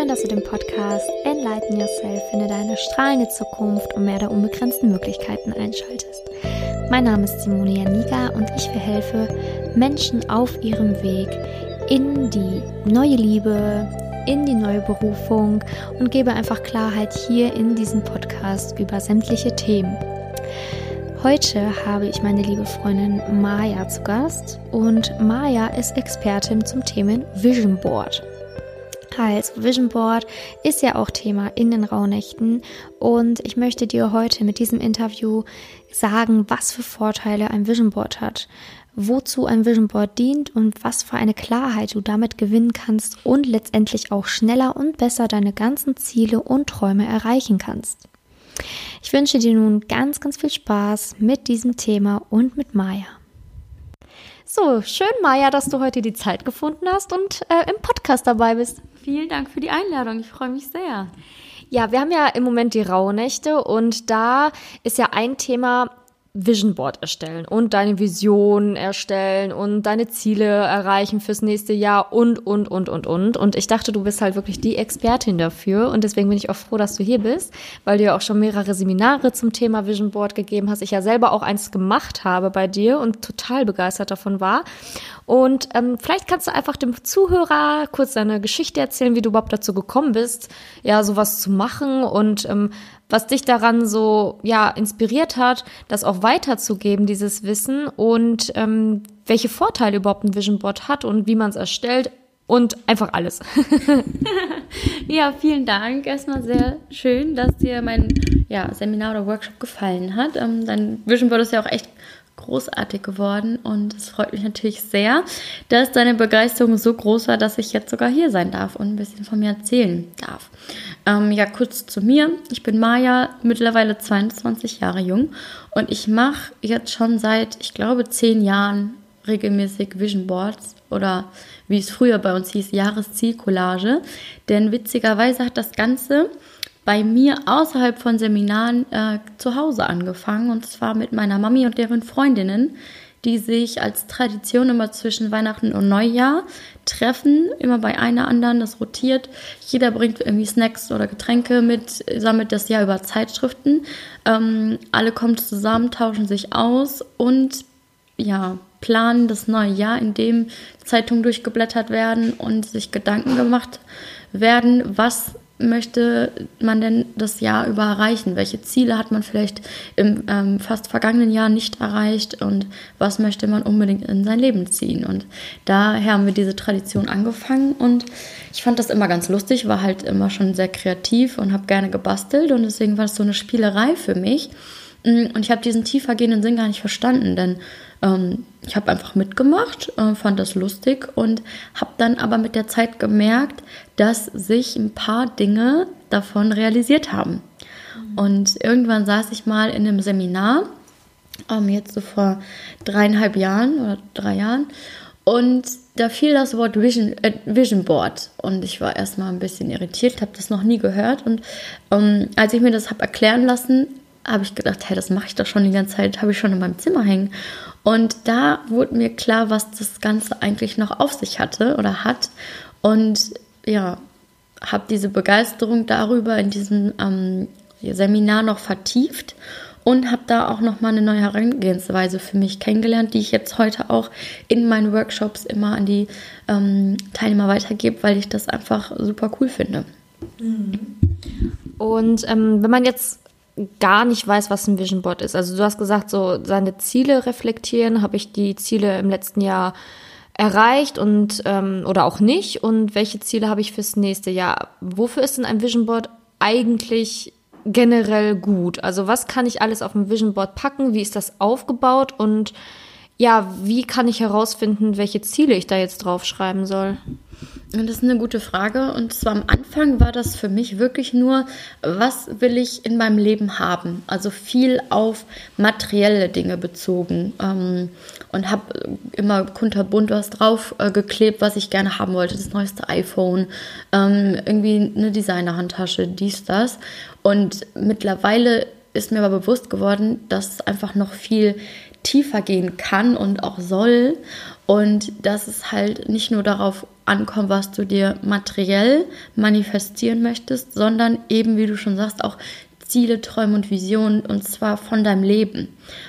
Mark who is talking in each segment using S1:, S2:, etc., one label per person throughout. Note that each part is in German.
S1: Schön, dass du den Podcast Enlighten Yourself, finde deine strahlende Zukunft und mehr der unbegrenzten Möglichkeiten einschaltest. Mein Name ist Simone Janiga und ich verhelfe Menschen auf ihrem Weg in die neue Liebe, in die neue Berufung und gebe einfach Klarheit hier in diesem Podcast über sämtliche Themen. Heute habe ich meine liebe Freundin Maya zu Gast und Maya ist Expertin zum Thema Vision Board. Also Vision Board ist ja auch Thema in den Rauhnächten und ich möchte dir heute mit diesem Interview sagen, was für Vorteile ein Vision Board hat, wozu ein Vision Board dient und was für eine Klarheit du damit gewinnen kannst und letztendlich auch schneller und besser deine ganzen Ziele und Träume erreichen kannst. Ich wünsche dir nun ganz, ganz viel Spaß mit diesem Thema und mit Maya. So, schön, Maya, dass du heute die Zeit gefunden hast und äh, im Podcast dabei bist.
S2: Vielen Dank für die Einladung. Ich freue mich sehr.
S1: Ja, wir haben ja im Moment die Rauhnächte und da ist ja ein Thema Vision Board erstellen und deine Vision erstellen und deine Ziele erreichen fürs nächste Jahr und, und, und, und, und. Und ich dachte, du bist halt wirklich die Expertin dafür und deswegen bin ich auch froh, dass du hier bist, weil du ja auch schon mehrere Seminare zum Thema Vision Board gegeben hast. Ich ja selber auch eins gemacht habe bei dir und total begeistert davon war. Und ähm, vielleicht kannst du einfach dem Zuhörer kurz deine Geschichte erzählen, wie du überhaupt dazu gekommen bist, ja, sowas zu machen und ähm, was dich daran so ja inspiriert hat, das auch weiterzugeben, dieses Wissen und ähm, welche Vorteile überhaupt ein Vision Board hat und wie man es erstellt und einfach alles.
S2: ja, vielen Dank. Erstmal sehr schön, dass dir mein ja, Seminar oder Workshop gefallen hat. Ähm, dein Vision Board ist ja auch echt großartig geworden und es freut mich natürlich sehr, dass deine Begeisterung so groß war, dass ich jetzt sogar hier sein darf und ein bisschen von mir erzählen darf. Ähm, ja, kurz zu mir. Ich bin Maja, mittlerweile 22 Jahre jung und ich mache jetzt schon seit, ich glaube, zehn Jahren regelmäßig Vision Boards oder wie es früher bei uns hieß, Jahreszielcollage. Denn witzigerweise hat das Ganze bei mir außerhalb von Seminaren äh, zu Hause angefangen und zwar mit meiner Mami und deren Freundinnen, die sich als Tradition immer zwischen Weihnachten und Neujahr treffen, immer bei einer anderen, das rotiert. Jeder bringt irgendwie Snacks oder Getränke mit, sammelt das Jahr über Zeitschriften. Ähm, alle kommen zusammen, tauschen sich aus und ja, planen das neue Jahr, in dem Zeitungen durchgeblättert werden und sich Gedanken gemacht werden, was möchte man denn das Jahr über erreichen? Welche Ziele hat man vielleicht im ähm, fast vergangenen Jahr nicht erreicht und was möchte man unbedingt in sein Leben ziehen? Und daher haben wir diese Tradition angefangen und ich fand das immer ganz lustig, war halt immer schon sehr kreativ und habe gerne gebastelt und deswegen war es so eine Spielerei für mich. Mm, und ich habe diesen tiefergehenden Sinn gar nicht verstanden, denn ähm, ich habe einfach mitgemacht, äh, fand das lustig und habe dann aber mit der Zeit gemerkt, dass sich ein paar Dinge davon realisiert haben. Und irgendwann saß ich mal in einem Seminar, ähm, jetzt so vor dreieinhalb Jahren oder drei Jahren, und da fiel das Wort Vision, äh, Vision Board und ich war erstmal ein bisschen irritiert, habe das noch nie gehört und ähm, als ich mir das habe erklären lassen, habe ich gedacht, hey, das mache ich doch schon die ganze Zeit, habe ich schon in meinem Zimmer hängen und da wurde mir klar, was das Ganze eigentlich noch auf sich hatte oder hat. Und ja, habe diese Begeisterung darüber in diesem ähm, Seminar noch vertieft und habe da auch noch mal eine neue Herangehensweise für mich kennengelernt, die ich jetzt heute auch in meinen Workshops immer an die ähm, Teilnehmer weitergebe, weil ich das einfach super cool finde.
S1: Und ähm, wenn man jetzt gar nicht weiß, was ein Vision Board ist. Also du hast gesagt, so seine Ziele reflektieren. Habe ich die Ziele im letzten Jahr erreicht und ähm, oder auch nicht? Und welche Ziele habe ich fürs nächste Jahr? Wofür ist denn ein Vision Board eigentlich generell gut? Also was kann ich alles auf ein Vision Board packen? Wie ist das aufgebaut? Und ja, wie kann ich herausfinden, welche Ziele ich da jetzt draufschreiben soll?
S2: Das ist eine gute Frage. Und zwar am Anfang war das für mich wirklich nur, was will ich in meinem Leben haben? Also viel auf materielle Dinge bezogen. Ähm, und habe immer kunterbunt was drauf äh, was ich gerne haben wollte. Das neueste iPhone, ähm, irgendwie eine Designerhandtasche, dies, das. Und mittlerweile ist mir aber bewusst geworden, dass es einfach noch viel tiefer gehen kann und auch soll. Und dass es halt nicht nur darauf ankommt, was du dir materiell manifestieren möchtest, sondern eben, wie du schon sagst, auch Ziele, Träume und Visionen und zwar von deinem Leben.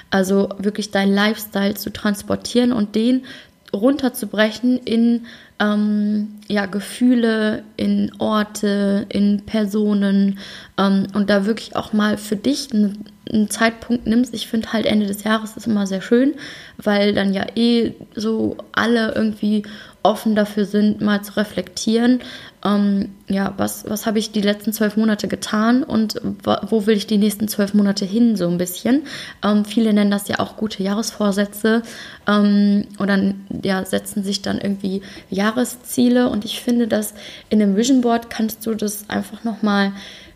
S2: Also wirklich dein Lifestyle zu transportieren und den runterzubrechen in ähm, ja, Gefühle, in Orte, in Personen ähm, und da wirklich auch mal für dich einen, einen Zeitpunkt nimmst. Ich finde halt Ende des Jahres ist immer sehr schön, weil dann ja eh so alle irgendwie offen dafür sind, mal zu reflektieren ähm, ja, was, was habe ich die letzten zwölf Monate getan und wo will ich die nächsten zwölf Monate hin, so ein bisschen. Ähm, viele nennen das ja auch gute Jahresvorsätze ähm, oder ja, setzen sich dann irgendwie Jahresziele und ich finde, dass in einem Vision Board kannst du das einfach nochmal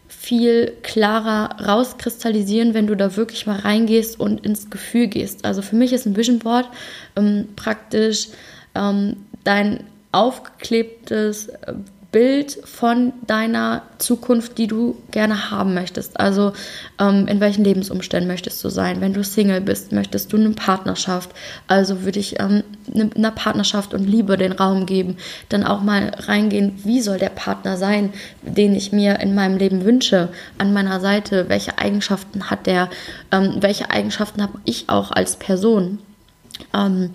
S2: viel klarer rauskristallisieren, wenn du da wirklich mal reingehst und ins Gefühl gehst. Also für mich ist ein Vision Board ähm, praktisch ähm, dein aufgeklebtes Bild von deiner Zukunft, die du gerne haben möchtest. Also ähm, in welchen Lebensumständen möchtest du sein? Wenn du Single bist, möchtest du eine Partnerschaft. Also würde ich ähm, ne, einer Partnerschaft und Liebe den Raum geben. Dann auch mal reingehen, wie soll der Partner sein, den ich mir in meinem Leben wünsche, an meiner Seite? Welche Eigenschaften hat der? Ähm, welche Eigenschaften habe ich auch als Person? Ähm,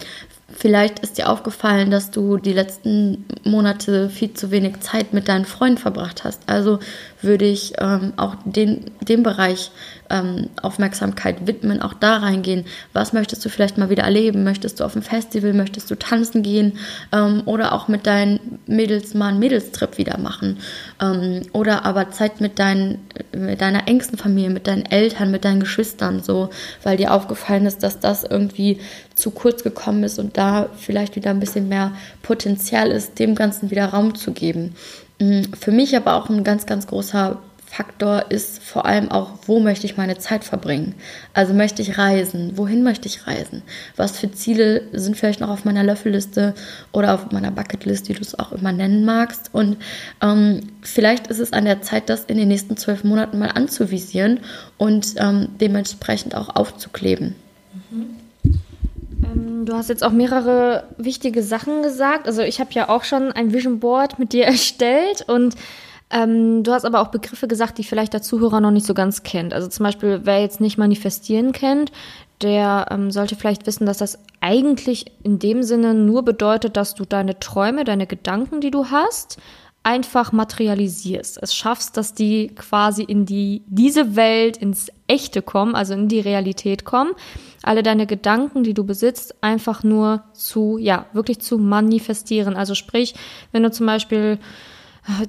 S2: Vielleicht ist dir aufgefallen, dass du die letzten Monate viel zu wenig Zeit mit deinen Freunden verbracht hast. Also würde ich ähm, auch den, dem Bereich ähm, Aufmerksamkeit widmen, auch da reingehen. Was möchtest du vielleicht mal wieder erleben? Möchtest du auf ein Festival? Möchtest du tanzen gehen? Ähm, oder auch mit deinen Mädels mal einen Mädelstrip wieder machen? Ähm, oder aber Zeit mit, dein, mit deiner engsten Familie, mit deinen Eltern, mit deinen Geschwistern, so, weil dir aufgefallen ist, dass das irgendwie zu kurz gekommen ist und da vielleicht wieder ein bisschen mehr Potenzial ist, dem Ganzen wieder Raum zu geben. Mm, für mich aber auch ein ganz, ganz großer Faktor ist vor allem auch, wo möchte ich meine Zeit verbringen? Also möchte ich reisen? Wohin möchte ich reisen? Was für Ziele sind vielleicht noch auf meiner Löffelliste oder auf meiner Bucketlist, wie du es auch immer nennen magst? Und ähm, vielleicht ist es an der Zeit, das in den nächsten zwölf Monaten mal anzuvisieren und ähm, dementsprechend auch aufzukleben.
S1: Mhm. Ähm, du hast jetzt auch mehrere wichtige Sachen gesagt. Also ich habe ja auch schon ein Vision Board mit dir erstellt und ähm, du hast aber auch Begriffe gesagt, die vielleicht der Zuhörer noch nicht so ganz kennt. Also zum Beispiel, wer jetzt nicht manifestieren kennt, der ähm, sollte vielleicht wissen, dass das eigentlich in dem Sinne nur bedeutet, dass du deine Träume, deine Gedanken, die du hast, einfach materialisierst. Es schaffst, dass die quasi in die, diese Welt, ins Echte kommen, also in die Realität kommen. Alle deine Gedanken, die du besitzt, einfach nur zu, ja, wirklich zu manifestieren. Also sprich, wenn du zum Beispiel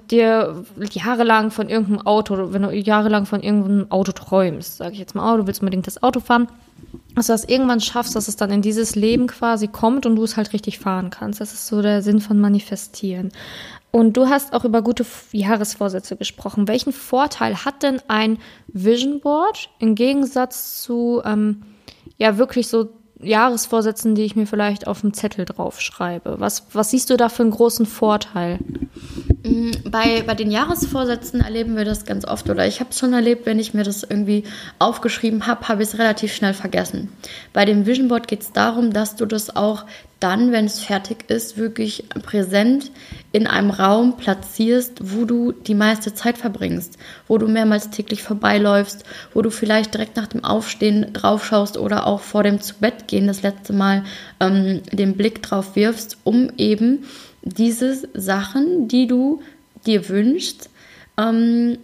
S1: dir jahrelang von irgendeinem Auto, wenn du jahrelang von irgendeinem Auto träumst, sage ich jetzt mal, oh, du willst unbedingt das Auto fahren, dass du das irgendwann schaffst, dass es dann in dieses Leben quasi kommt und du es halt richtig fahren kannst. Das ist so der Sinn von manifestieren. Und du hast auch über gute Jahresvorsätze gesprochen. Welchen Vorteil hat denn ein Vision Board im Gegensatz zu ähm, ja wirklich so Jahresvorsätzen, die ich mir vielleicht auf dem Zettel draufschreibe? Was, was siehst du da für einen großen Vorteil?
S2: Mm, bei, bei den Jahresvorsätzen erleben wir das ganz oft oder ich habe es schon erlebt, wenn ich mir das irgendwie aufgeschrieben habe, habe ich es relativ schnell vergessen. Bei dem Vision Board geht es darum, dass du das auch dann, wenn es fertig ist, wirklich präsent in einem Raum platzierst, wo du die meiste Zeit verbringst, wo du mehrmals täglich vorbeiläufst, wo du vielleicht direkt nach dem Aufstehen draufschaust oder auch vor dem zu Bett gehen das letzte Mal ähm, den Blick drauf wirfst, um eben diese Sachen, die du dir wünschst, ähm,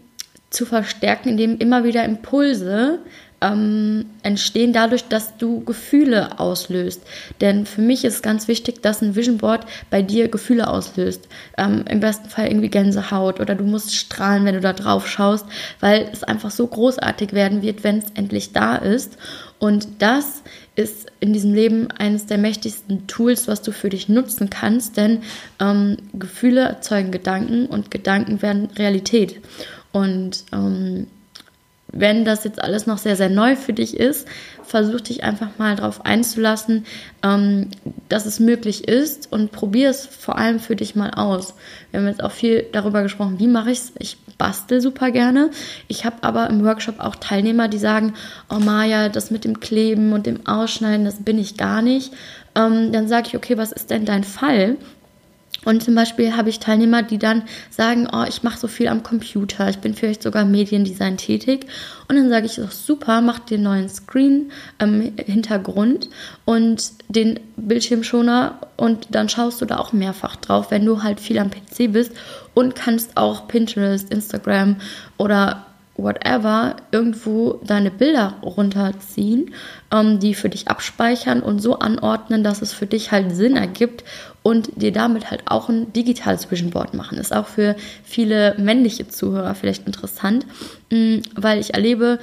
S2: zu verstärken, indem immer wieder Impulse ähm, entstehen dadurch, dass du Gefühle auslöst. Denn für mich ist ganz wichtig, dass ein Vision Board bei dir Gefühle auslöst. Ähm, Im besten Fall irgendwie Gänsehaut oder du musst strahlen, wenn du da drauf schaust, weil es einfach so großartig werden wird, wenn es endlich da ist. Und das ist in diesem Leben eines der mächtigsten Tools, was du für dich nutzen kannst, denn ähm, Gefühle erzeugen Gedanken und Gedanken werden Realität. Und ähm, wenn das jetzt alles noch sehr, sehr neu für dich ist, versuch dich einfach mal darauf einzulassen, ähm, dass es möglich ist und probier es vor allem für dich mal aus. Wir haben jetzt auch viel darüber gesprochen, wie mache ich es. Ich bastel super gerne. Ich habe aber im Workshop auch Teilnehmer, die sagen, oh Maja, das mit dem Kleben und dem Ausschneiden, das bin ich gar nicht. Ähm, dann sage ich, okay, was ist denn dein Fall? Und zum Beispiel habe ich Teilnehmer, die dann sagen, oh, ich mache so viel am Computer, ich bin vielleicht sogar Mediendesign tätig. Und dann sage ich, doch super, mach einen neuen Screen-Hintergrund ähm, und den Bildschirmschoner und dann schaust du da auch mehrfach drauf, wenn du halt viel am PC bist und kannst auch Pinterest, Instagram oder whatever irgendwo deine Bilder runterziehen, ähm, die für dich abspeichern und so anordnen, dass es für dich halt Sinn ergibt und dir damit halt auch ein digitales Vision Board machen. Ist auch für viele männliche Zuhörer vielleicht interessant, mm, weil ich erlebe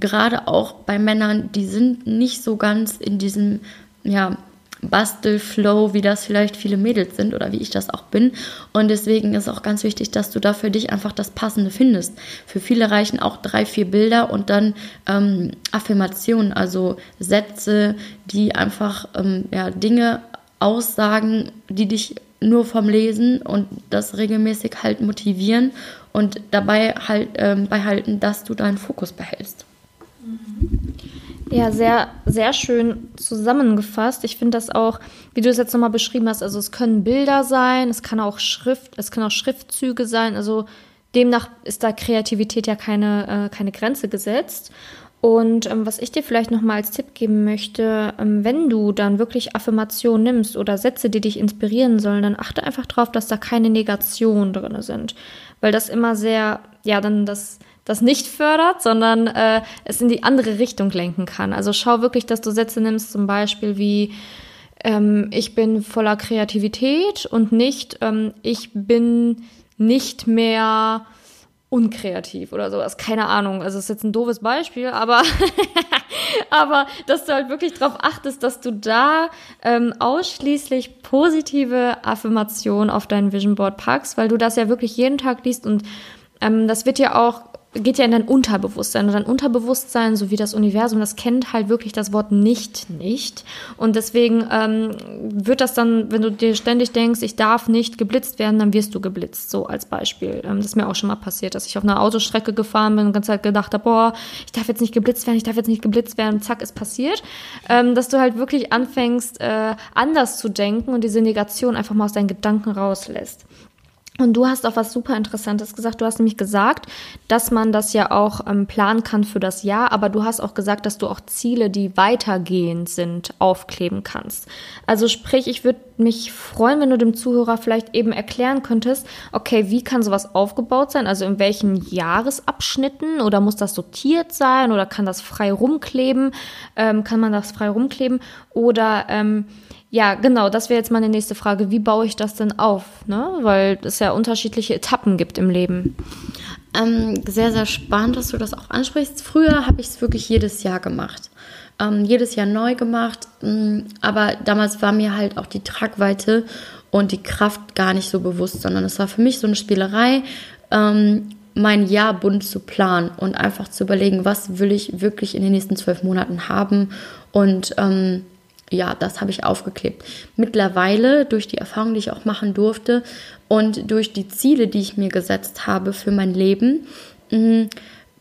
S2: gerade auch bei Männern, die sind nicht so ganz in diesem ja, Bastelflow, wie das vielleicht viele Mädels sind oder wie ich das auch bin. Und deswegen ist auch ganz wichtig, dass du da für dich einfach das Passende findest. Für viele reichen auch drei, vier Bilder und dann ähm, Affirmationen, also Sätze, die einfach ähm, ja, Dinge aussagen, die dich nur vom Lesen und das regelmäßig halt motivieren und dabei halt ähm, beihalten, dass du deinen Fokus behältst.
S1: Mhm. Ja, sehr, sehr schön zusammengefasst. Ich finde das auch, wie du es jetzt nochmal beschrieben hast, also es können Bilder sein, es kann auch Schrift, es können auch Schriftzüge sein. Also demnach ist da Kreativität ja keine, äh, keine Grenze gesetzt. Und ähm, was ich dir vielleicht nochmal als Tipp geben möchte, ähm, wenn du dann wirklich Affirmationen nimmst oder Sätze, die dich inspirieren sollen, dann achte einfach drauf, dass da keine Negationen drin sind. Weil das immer sehr, ja, dann das das nicht fördert, sondern äh, es in die andere Richtung lenken kann. Also schau wirklich, dass du Sätze nimmst, zum Beispiel wie ähm, ich bin voller Kreativität und nicht ähm, ich bin nicht mehr unkreativ oder sowas. Keine Ahnung. Also ist jetzt ein doofes Beispiel, aber aber dass du halt wirklich darauf achtest, dass du da ähm, ausschließlich positive Affirmationen auf dein Vision Board packst, weil du das ja wirklich jeden Tag liest und ähm, das wird ja auch geht ja in dein Unterbewusstsein. Und dein Unterbewusstsein, so wie das Universum, das kennt halt wirklich das Wort nicht nicht. Und deswegen ähm, wird das dann, wenn du dir ständig denkst, ich darf nicht geblitzt werden, dann wirst du geblitzt. So als Beispiel. Ähm, das ist mir auch schon mal passiert, dass ich auf einer Autostrecke gefahren bin und die ganze Zeit gedacht habe, boah, ich darf jetzt nicht geblitzt werden, ich darf jetzt nicht geblitzt werden. Zack, ist passiert. Ähm, dass du halt wirklich anfängst, äh, anders zu denken und diese Negation einfach mal aus deinen Gedanken rauslässt. Und du hast auch was super Interessantes gesagt. Du hast nämlich gesagt, dass man das ja auch ähm, planen kann für das Jahr, aber du hast auch gesagt, dass du auch Ziele, die weitergehend sind, aufkleben kannst. Also sprich, ich würde mich freuen, wenn du dem Zuhörer vielleicht eben erklären könntest, okay, wie kann sowas aufgebaut sein? Also in welchen Jahresabschnitten oder muss das sortiert sein oder kann das frei rumkleben? Ähm, kann man das frei rumkleben? Oder ähm, ja, genau, das wäre jetzt meine nächste Frage. Wie baue ich das denn auf? Ne? Weil es ja unterschiedliche Etappen gibt im Leben.
S2: Ähm, sehr, sehr spannend, dass du das auch ansprichst. Früher habe ich es wirklich jedes Jahr gemacht. Ähm, jedes Jahr neu gemacht. Ähm, aber damals war mir halt auch die Tragweite und die Kraft gar nicht so bewusst, sondern es war für mich so eine Spielerei, ähm, mein Jahr bunt zu planen und einfach zu überlegen, was will ich wirklich in den nächsten zwölf Monaten haben und ähm, ja, das habe ich aufgeklebt. Mittlerweile, durch die Erfahrung, die ich auch machen durfte und durch die Ziele, die ich mir gesetzt habe für mein Leben, mm,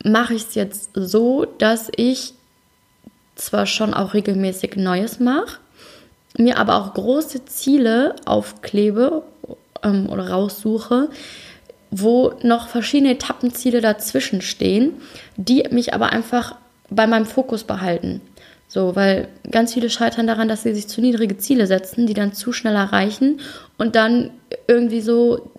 S2: mache ich es jetzt so, dass ich zwar schon auch regelmäßig Neues mache, mir aber auch große Ziele aufklebe ähm, oder raussuche, wo noch verschiedene Etappenziele dazwischen stehen, die mich aber einfach bei meinem Fokus behalten. So, weil ganz viele scheitern daran, dass sie sich zu niedrige Ziele setzen, die dann zu schnell erreichen und dann irgendwie so,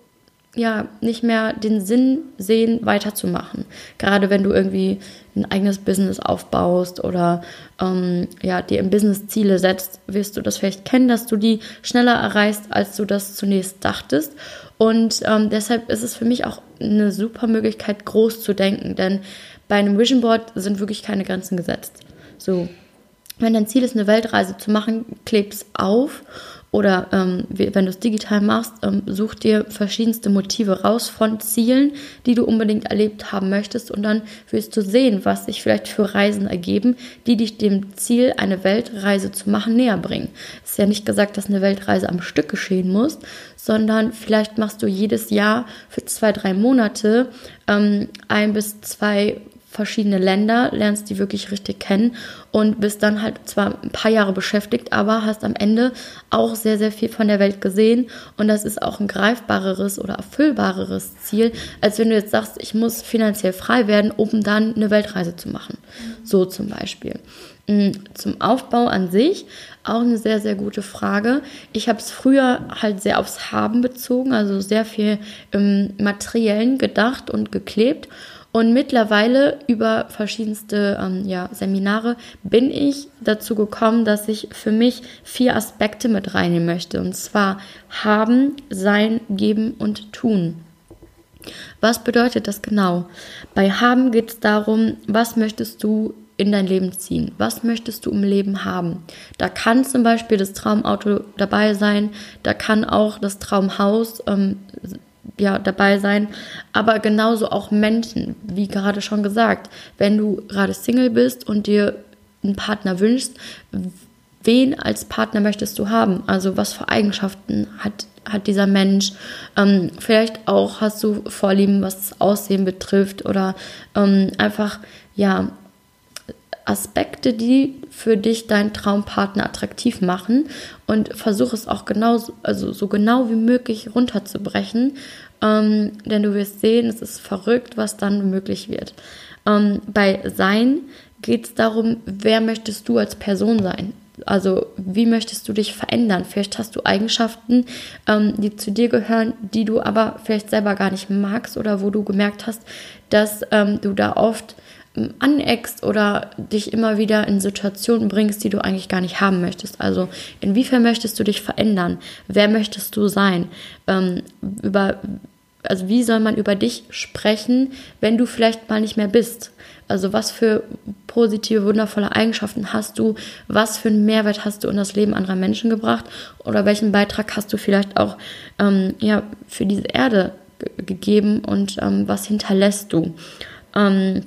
S2: ja, nicht mehr den Sinn sehen, weiterzumachen. Gerade wenn du irgendwie ein eigenes Business aufbaust oder ähm, ja, dir im Business Ziele setzt, wirst du das vielleicht kennen, dass du die schneller erreichst, als du das zunächst dachtest. Und ähm, deshalb ist es für mich auch eine super Möglichkeit, groß zu denken, denn bei einem Vision Board sind wirklich keine Grenzen gesetzt. So, wenn dein Ziel ist, eine Weltreise zu machen, kleb's auf oder ähm, wenn du es digital machst, ähm, such dir verschiedenste Motive raus von Zielen, die du unbedingt erlebt haben möchtest und dann wirst du sehen, was sich vielleicht für Reisen ergeben, die dich dem Ziel, eine Weltreise zu machen, näher bringen. Es ist ja nicht gesagt, dass eine Weltreise am Stück geschehen muss, sondern vielleicht machst du jedes Jahr für zwei, drei Monate ähm, ein bis zwei verschiedene Länder, lernst die wirklich richtig kennen und bist dann halt zwar ein paar Jahre beschäftigt, aber hast am Ende auch sehr, sehr viel von der Welt gesehen und das ist auch ein greifbareres oder erfüllbareres Ziel, als wenn du jetzt sagst, ich muss finanziell frei werden, um dann eine Weltreise zu machen. So zum Beispiel. Mm, zum Aufbau an sich auch eine sehr, sehr gute Frage. Ich habe es früher halt sehr aufs Haben bezogen, also sehr viel im Materiellen gedacht und geklebt. Und mittlerweile über verschiedenste ähm, ja, Seminare bin ich dazu gekommen, dass ich für mich vier Aspekte mit reinnehmen möchte. Und zwar haben, sein, geben und tun. Was bedeutet das genau? Bei haben geht es darum, was möchtest du in dein Leben ziehen? Was möchtest du im Leben haben? Da kann zum Beispiel das Traumauto dabei sein, da kann auch das Traumhaus ähm, ja, dabei sein, aber genauso auch Menschen, wie gerade schon gesagt, wenn du gerade Single bist und dir einen Partner wünschst, wen als Partner möchtest du haben? Also was für Eigenschaften hat, hat dieser Mensch? Ähm, vielleicht auch hast du Vorlieben, was das Aussehen betrifft oder ähm, einfach, ja, Aspekte, die für dich deinen Traumpartner attraktiv machen und versuche es auch genau, also so genau wie möglich runterzubrechen, ähm, denn du wirst sehen, es ist verrückt, was dann möglich wird. Ähm, bei Sein geht es darum, wer möchtest du als Person sein? Also wie möchtest du dich verändern? Vielleicht hast du Eigenschaften, ähm, die zu dir gehören, die du aber vielleicht selber gar nicht magst oder wo du gemerkt hast, dass ähm, du da oft aneckst oder dich immer wieder in Situationen bringst, die du eigentlich gar nicht haben möchtest. Also inwiefern möchtest du dich verändern? Wer möchtest du sein? Ähm, über, also wie soll man über dich sprechen, wenn du vielleicht mal nicht mehr bist? Also was für positive, wundervolle Eigenschaften hast du? Was für einen Mehrwert hast du in das Leben anderer Menschen gebracht? Oder welchen Beitrag hast du vielleicht auch ähm, ja, für diese Erde gegeben und ähm, was hinterlässt du? Ähm,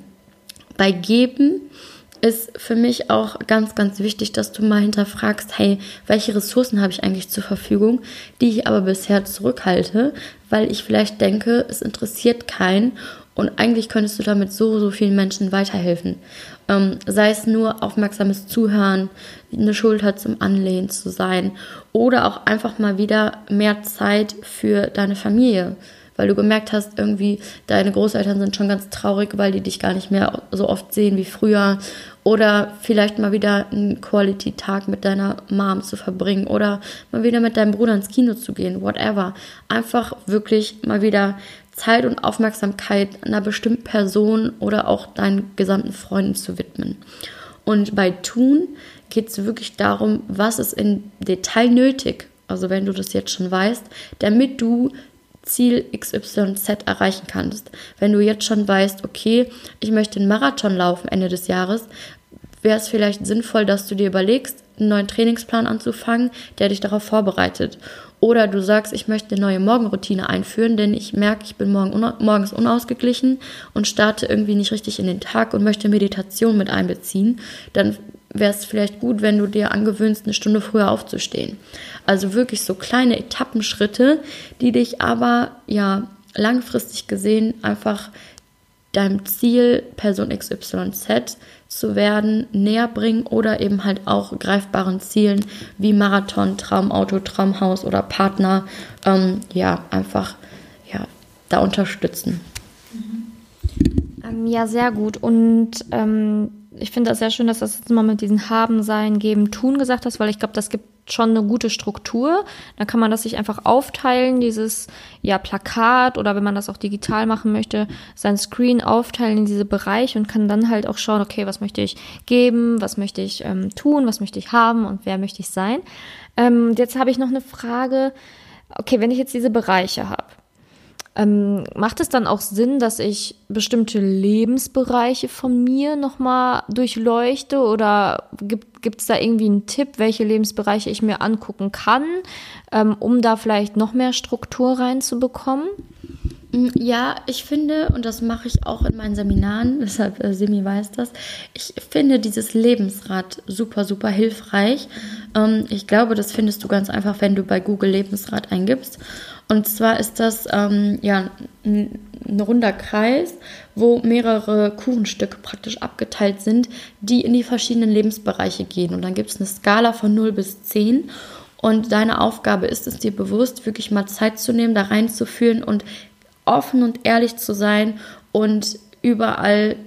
S2: bei Geben ist für mich auch ganz, ganz wichtig, dass du mal hinterfragst, hey, welche Ressourcen habe ich eigentlich zur Verfügung, die ich aber bisher zurückhalte, weil ich vielleicht denke, es interessiert keinen und eigentlich könntest du damit so, so vielen Menschen weiterhelfen. Ähm, sei es nur aufmerksames Zuhören, eine Schulter zum Anlehnen zu sein oder auch einfach mal wieder mehr Zeit für deine Familie weil du gemerkt hast, irgendwie deine Großeltern sind schon ganz traurig, weil die dich gar nicht mehr so oft sehen wie früher. Oder vielleicht mal wieder einen Quality-Tag mit deiner Mom zu verbringen oder mal wieder mit deinem Bruder ins Kino zu gehen, whatever. Einfach wirklich mal wieder Zeit und Aufmerksamkeit einer bestimmten Person oder auch deinen gesamten Freunden zu widmen. Und bei Tun geht es wirklich darum, was ist im Detail nötig, also wenn du das jetzt schon weißt, damit du Ziel XYZ erreichen kannst. Wenn du jetzt schon weißt, okay, ich möchte einen Marathon laufen Ende des Jahres, wäre es vielleicht sinnvoll, dass du dir überlegst, einen neuen Trainingsplan anzufangen, der dich darauf vorbereitet. Oder du sagst, ich möchte eine neue Morgenroutine einführen, denn ich merke, ich bin morgen una morgens unausgeglichen und starte irgendwie nicht richtig in den Tag und möchte Meditation mit einbeziehen. Dann wäre es vielleicht gut, wenn du dir angewöhnst, eine Stunde früher aufzustehen. Also wirklich so kleine Etappenschritte, die dich aber ja langfristig gesehen einfach deinem Ziel Person XYZ zu werden näher bringen oder eben halt auch greifbaren Zielen wie Marathon, Traumauto, Traumhaus oder Partner ähm, ja einfach ja da unterstützen.
S1: Ähm, ja, sehr gut. Und ähm, ich finde das sehr schön, dass du das jetzt mal mit diesen Haben, Sein, Geben, Tun gesagt hast, weil ich glaube, das gibt schon eine gute Struktur. Da kann man das sich einfach aufteilen, dieses ja Plakat oder wenn man das auch digital machen möchte, sein Screen aufteilen in diese Bereiche und kann dann halt auch schauen, okay, was möchte ich geben, was möchte ich ähm, tun, was möchte ich haben und wer möchte ich sein. Ähm, jetzt habe ich noch eine Frage. Okay, wenn ich jetzt diese Bereiche habe, Ähm, macht es dann auch Sinn, dass ich bestimmte Lebensbereiche von mir nochmal durchleuchte oder gibt es da irgendwie einen Tipp, welche Lebensbereiche ich mir angucken kann, ähm, um da vielleicht noch mehr Struktur reinzubekommen?
S2: Mm, ja, ich finde, und das mache ich auch in meinen Seminaren, deshalb äh, Simi weiß das, ich finde dieses Lebensrad super, super hilfreich. Ähm, ich glaube, das findest du ganz einfach, wenn du bei Google Lebensrad eingibst. Und zwar ist das ähm, ja, ein, runder Kreis, wo mehrere Kuchenstücke praktisch abgeteilt sind, die in die verschiedenen Lebensbereiche gehen. Und dann gibt es eine Skala von 0 bis 10. Und deine Aufgabe ist es dir bewusst, wirklich mal Zeit zu nehmen, da reinzuführen und offen und ehrlich zu sein und überall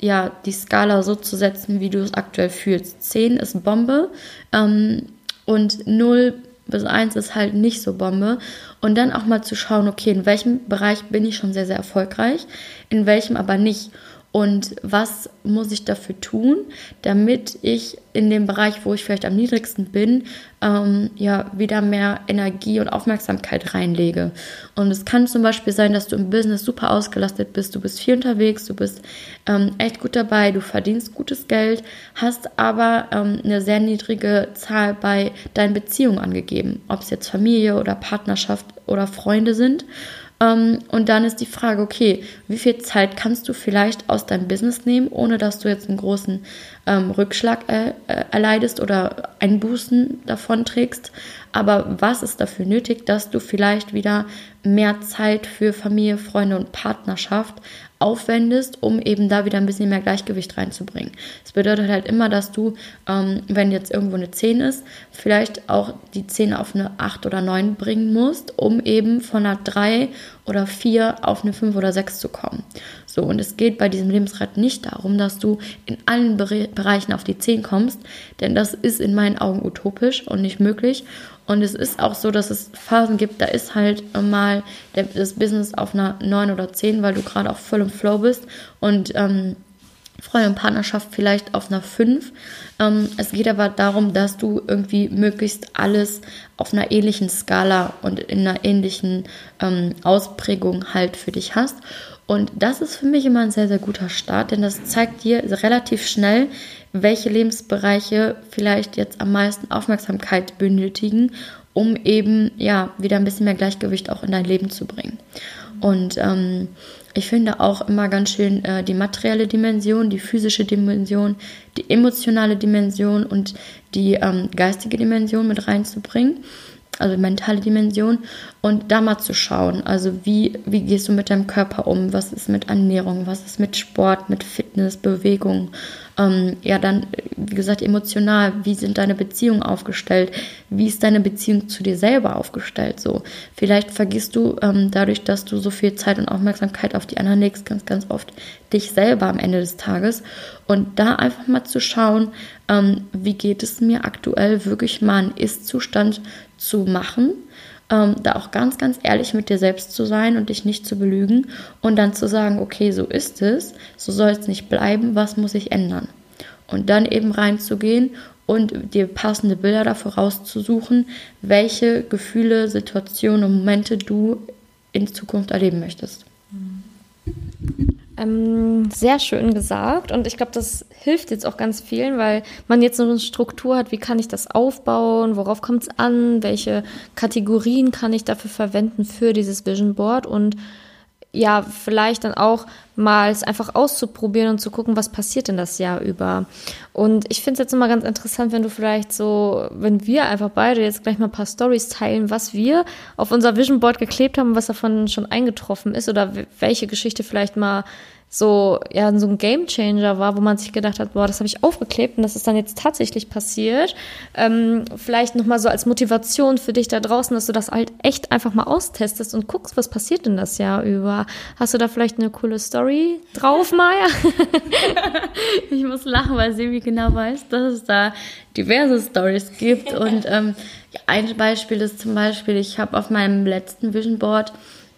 S2: ja die Skala so zu setzen, wie du es aktuell fühlst. 10 ist Bombe ähm, und 0 bis 1 ist halt nicht so Bombe. Und dann auch mal zu schauen, okay, in welchem Bereich bin ich schon sehr, sehr erfolgreich, in welchem aber nicht und was muss ich dafür tun, damit ich in dem Bereich, wo ich vielleicht am niedrigsten bin, ähm, ja, wieder mehr Energie und Aufmerksamkeit reinlege. Und es kann zum Beispiel sein, dass du im Business super ausgelastet bist, du bist viel unterwegs, du bist ähm, echt gut dabei, du verdienst gutes Geld, hast aber ähm, eine sehr niedrige Zahl bei deinen Beziehungen angegeben, ob es jetzt Familie oder Partnerschaft oder Freunde sind. Ähm, und dann ist die Frage, okay, wie viel Zeit kannst du vielleicht aus deinem Business nehmen, ohne dass du jetzt einen großen ähm, Rückschlag äh, äh, erleidest oder Einbußen davon trägst? Aber was ist dafür nötig, dass du vielleicht wieder mehr Zeit für Familie, Freunde und Partnerschaft aufwendest, um eben da wieder ein bisschen mehr Gleichgewicht reinzubringen. Das bedeutet halt immer, dass du, ähm, wenn jetzt irgendwo eine 10 ist, vielleicht auch die 10 auf eine 8 oder 9 bringen musst, um eben von einer 3 oder 4 auf eine 5 oder 6 zu kommen. So, und es geht bei diesem Lebensrad nicht darum, dass du in allen Bereichen auf die 10 kommst, denn das ist in meinen Augen utopisch und nicht möglich. Und es ist auch so, dass es Phasen gibt, da ist halt mal das Business auf einer 9 oder 10, weil du gerade auch voll im Flow bist und ähm, Freunde und Partnerschaft vielleicht auf einer 5. Ähm, es geht aber darum, dass du irgendwie möglichst alles auf einer ähnlichen Skala und in einer ähnlichen ähm, Ausprägung halt für dich hast. Und das ist für mich immer ein sehr, sehr guter Start, denn das zeigt dir relativ schnell, welche Lebensbereiche vielleicht jetzt am meisten Aufmerksamkeit benötigen, um eben ja wieder ein bisschen mehr Gleichgewicht auch in dein Leben zu bringen. Und ähm, ich finde auch immer ganz schön äh, die materielle Dimension, die physische Dimension, die emotionale Dimension und die ähm, geistige Dimension mit reinzubringen also mentale Dimension und da mal zu schauen, also wie, wie gehst du mit deinem Körper um, was ist mit Ernährung, was ist mit Sport, mit Fitness, Bewegung, ähm, ja dann, wie gesagt, emotional, wie sind deine Beziehungen aufgestellt, wie ist deine Beziehung zu dir selber aufgestellt, so, vielleicht vergisst du ähm, dadurch, dass du so viel Zeit und Aufmerksamkeit auf die anderen legst, ganz, ganz oft dich selber am Ende des Tages. Und da einfach mal zu schauen, ähm, wie geht es mir aktuell wirklich mal einen Ist-Zustand zu machen, ähm, da auch ganz, ganz ehrlich mit dir selbst zu sein und dich nicht zu belügen und dann zu sagen, okay, so ist es, so soll es nicht bleiben, was muss ich ändern? Und dann eben reinzugehen und dir passende Bilder dafür rauszusuchen, welche Gefühle, Situationen und Momente du in Zukunft erleben möchtest.
S1: Ähm, sehr schön gesagt und ich glaube, das hilft jetzt auch ganz vielen, weil man jetzt so eine Struktur hat, wie kann ich das aufbauen, worauf kommt es an, welche Kategorien kann ich dafür verwenden für dieses Vision Board und ja, vielleicht dann auch mal es einfach auszuprobieren und zu gucken, was passiert denn das Jahr über. Und ich finde es jetzt immer ganz interessant, wenn du vielleicht so, wenn wir einfach beide jetzt gleich mal ein paar Stories teilen, was wir auf unser Vision Board geklebt haben, was davon schon eingetroffen ist oder welche Geschichte vielleicht mal so, ja, so ein Game Changer war, wo man sich gedacht hat, boah, das habe ich aufgeklebt und das ist dann jetzt tatsächlich passiert. Ähm, vielleicht nochmal so als Motivation für dich da draußen, dass du das halt echt einfach mal austestest und guckst, was passiert denn das Jahr über. Hast du da vielleicht eine coole Story drauf, Maya?
S2: ich muss lachen, weil Sebi genau weiß, dass es da diverse Stories gibt. Und ähm, ein Beispiel ist zum Beispiel, ich habe auf meinem letzten Vision Board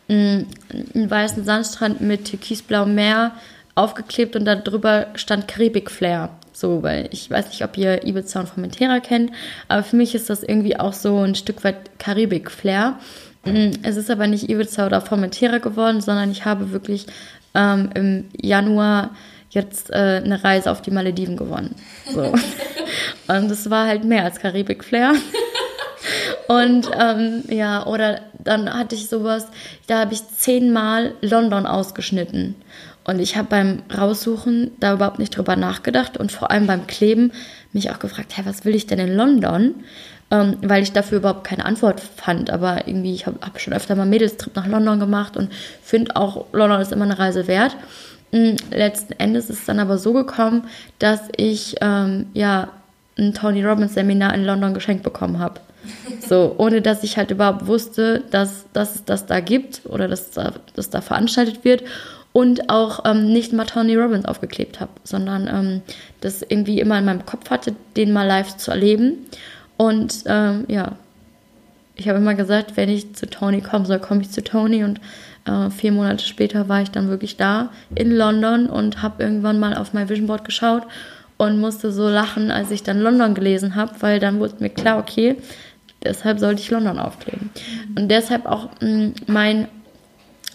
S2: einen weißen Sandstrand mit türkisblauem Meer aufgeklebt und darüber stand Karibik Flair. So, weil ich weiß nicht, ob ihr Ibiza und Formentera kennt, aber für mich ist das irgendwie auch so ein Stück weit Karibik Flair. Mm, es ist aber nicht Ibiza oder Formentera geworden, sondern ich habe wirklich ähm, im Januar jetzt äh, eine Reise auf die Malediven gewonnen. So. Und es war halt mehr als Karibik-Flair. Und ähm, ja, oder dann hatte ich sowas, da habe ich zehnmal London ausgeschnitten. Und ich habe beim Raussuchen da überhaupt nicht drüber nachgedacht und vor allem beim Kleben mich auch gefragt, hey, was will ich denn in London? Ähm, weil ich dafür überhaupt keine Antwort fand. Aber irgendwie, ich habe hab schon öfter mal Mädelstrip nach London gemacht und finde auch, London ist immer eine Reise wert. Mhm, letzten Endes ist es dann aber so gekommen, dass ich ähm, ja ein Tony Robbins Seminar in London geschenkt bekommen habe. So, ohne dass ich halt überhaupt wusste, dass, dass es das da gibt oder dass das da, da veranstaltet wird und auch ähm, nicht mal Tony Robbins aufgeklebt habe, sondern ähm, das irgendwie immer in meinem Kopf hatte, den mal live zu erleben. Und ähm, ja, ich habe immer gesagt, wenn ich zu Tony kommen soll, komme ich zu Tony. Und äh, vier Monate später war ich dann wirklich da in London und habe irgendwann mal auf mein Vision Board geschaut und musste so lachen, als ich dann London gelesen habe, weil dann wurde mir klar, okay, deshalb sollte ich London aufkleben. Und deshalb auch mm, mein,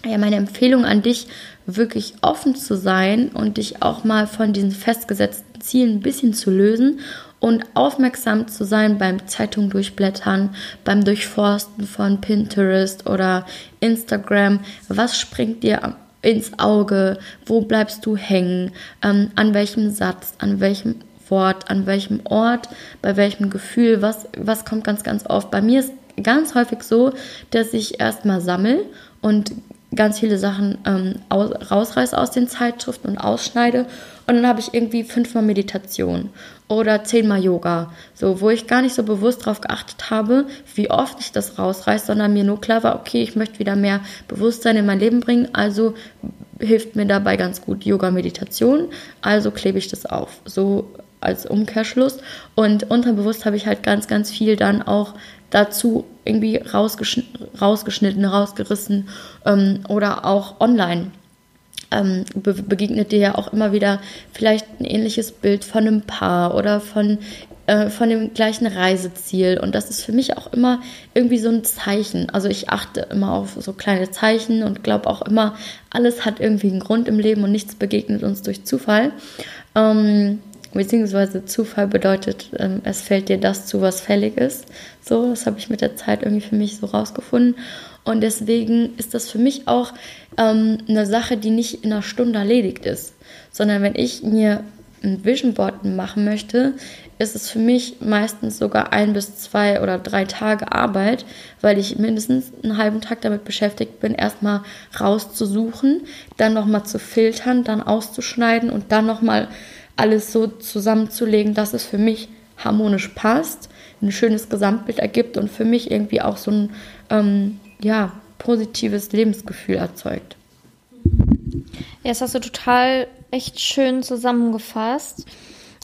S2: ja, meine Empfehlung an dich, wirklich offen zu sein und dich auch mal von diesen festgesetzten Zielen ein bisschen zu lösen und aufmerksam zu sein beim Zeitung durchblättern, beim Durchforsten von Pinterest oder Instagram. Was springt dir ins Auge? Wo bleibst du hängen? Ähm, an welchem Satz? An welchem Wort? An welchem Ort? Bei welchem Gefühl? Was, was kommt ganz, ganz oft? Bei mir ist ganz häufig so, dass ich erstmal sammle und ganz viele Sachen ähm, aus, rausreiße aus den Zeitschriften und ausschneide. Und dann habe ich irgendwie fünfmal Meditation oder zehnmal Yoga, so wo ich gar nicht so bewusst darauf geachtet habe, wie oft ich das rausreiße, sondern mir nur klar war, okay, ich möchte wieder mehr Bewusstsein in mein Leben bringen, also hilft mir dabei ganz gut Yoga, Meditation, also klebe ich das auf, so als Umkehrschluss. Und unterbewusst habe ich halt ganz, ganz viel dann auch dazu irgendwie rausgeschn rausgeschnitten, rausgerissen ähm, oder auch online. Ähm, be begegnet dir ja auch immer wieder vielleicht ein ähnliches Bild von einem Paar oder von, äh, von dem gleichen Reiseziel. Und das ist für mich auch immer irgendwie so ein Zeichen. Also ich achte immer auf so kleine Zeichen und glaube auch immer, alles hat irgendwie einen Grund im Leben und nichts begegnet uns durch Zufall. Ähm, beziehungsweise Zufall bedeutet, ähm, es fällt dir das zu, was fällig ist. So, das habe ich mit der Zeit irgendwie für mich so rausgefunden. Und deswegen ist das für mich auch ähm, eine Sache, die nicht in einer Stunde erledigt ist, sondern wenn ich mir ein Vision Board machen möchte, ist es für mich meistens sogar ein bis zwei oder drei Tage Arbeit, weil ich mindestens einen halben Tag damit beschäftigt bin, erstmal rauszusuchen, dann nochmal zu filtern, dann auszuschneiden und dann nochmal alles so zusammenzulegen, dass es für mich harmonisch passt, ein schönes Gesamtbild ergibt und für mich irgendwie auch so ein ähm, ja, positives Lebensgefühl erzeugt.
S1: Ja, das hast du total echt schön zusammengefasst.